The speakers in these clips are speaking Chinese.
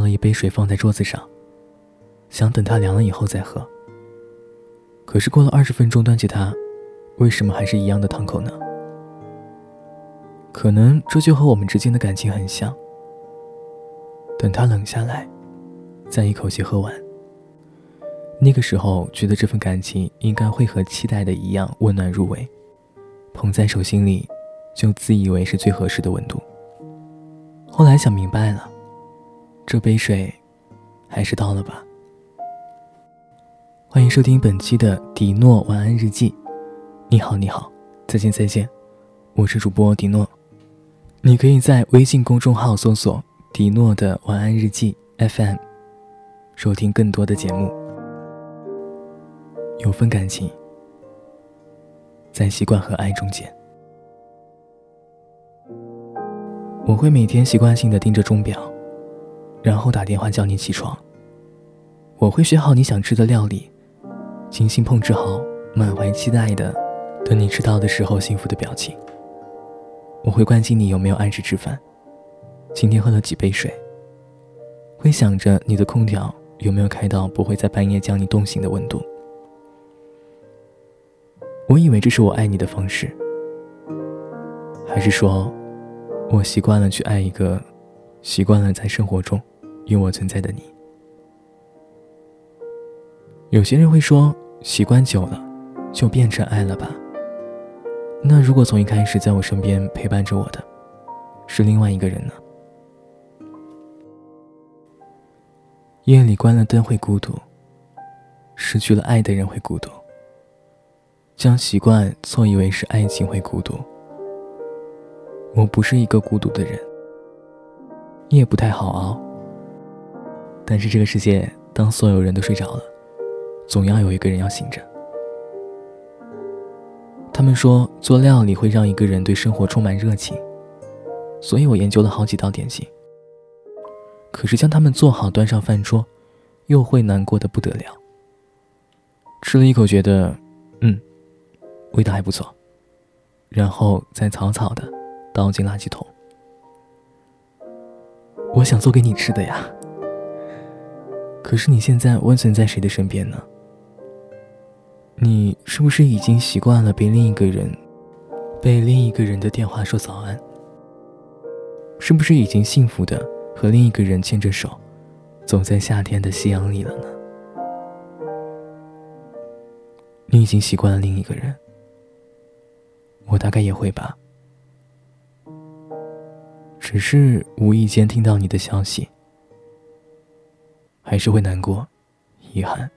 倒了一杯水放在桌子上，想等它凉了以后再喝。可是过了二十分钟，端起它，为什么还是一样的烫口呢？可能这就和我们之间的感情很像。等它冷下来，再一口气喝完。那个时候觉得这份感情应该会和期待的一样温暖入微，捧在手心里，就自以为是最合适的温度。后来想明白了，这杯水，还是倒了吧。欢迎收听本期的迪诺晚安日记。你好，你好，再见，再见，我是主播迪诺。你可以在微信公众号搜索“迪诺的晚安日记 FM”，收听更多的节目。有份感情，在习惯和爱中间。我会每天习惯性的盯着钟表，然后打电话叫你起床。我会学好你想吃的料理，精心烹制好，满怀期待的等你吃到的时候幸福的表情。我会关心你有没有按时吃饭，今天喝了几杯水。会想着你的空调有没有开到不会在半夜将你冻醒的温度。我以为这是我爱你的方式，还是说，我习惯了去爱一个，习惯了在生活中有我存在的你。有些人会说，习惯久了，就变成爱了吧。那如果从一开始在我身边陪伴着我的，是另外一个人呢？夜里关了灯会孤独，失去了爱的人会孤独。将习惯错以为是爱情会孤独。我不是一个孤独的人，夜不太好熬。但是这个世界，当所有人都睡着了，总要有一个人要醒着。他们说做料理会让一个人对生活充满热情，所以我研究了好几道点心。可是将它们做好端上饭桌，又会难过的不得了。吃了一口，觉得，嗯，味道还不错，然后再草草的倒进垃圾桶。我想做给你吃的呀，可是你现在温存在谁的身边呢？你是不是已经习惯了被另一个人，被另一个人的电话说早安？是不是已经幸福的和另一个人牵着手，走在夏天的夕阳里了呢？你已经习惯了另一个人，我大概也会吧。只是无意间听到你的消息，还是会难过、遗憾。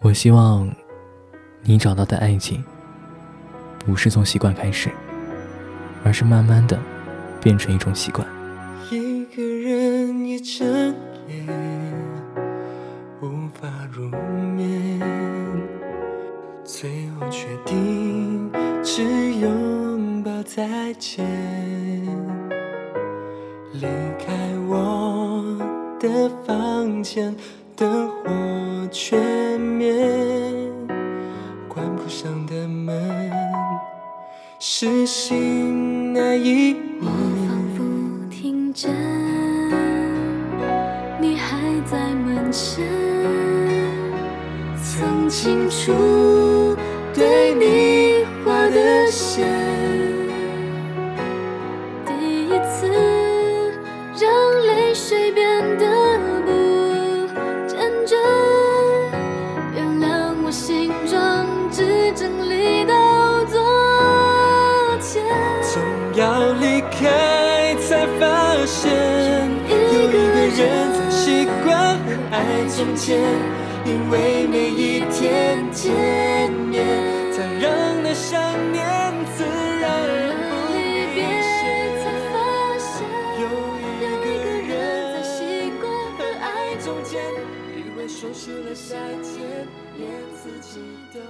我希望，你找到的爱情，不是从习惯开始，而是慢慢的变成一种习惯。一个人一整夜，无法入眠，最后决定只有再见，离开我的房间。灯火全灭，关不上的门，是心那一我仿佛听见，你还在门前，曾清楚对你要离开才发现，有一个人在习惯和爱从前，因为每一天见面，才让那想念熟悉了夏天，连自己都。